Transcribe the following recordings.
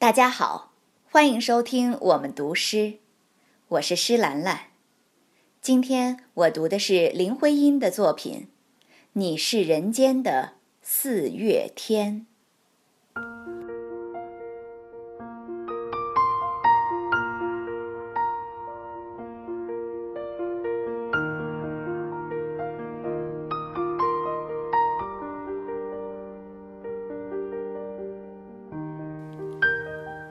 大家好，欢迎收听我们读诗，我是诗兰兰。今天我读的是林徽因的作品《你是人间的四月天》。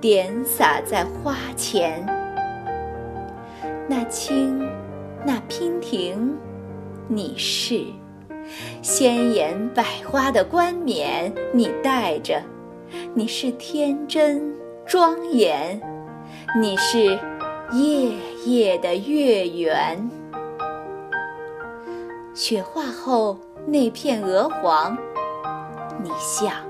点洒在花前，那青，那娉婷，你是鲜艳百花的冠冕，你戴着；你是天真庄严，你是夜夜的月圆。雪化后那片鹅黄，你像。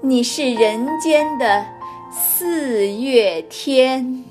你是人间的四月天。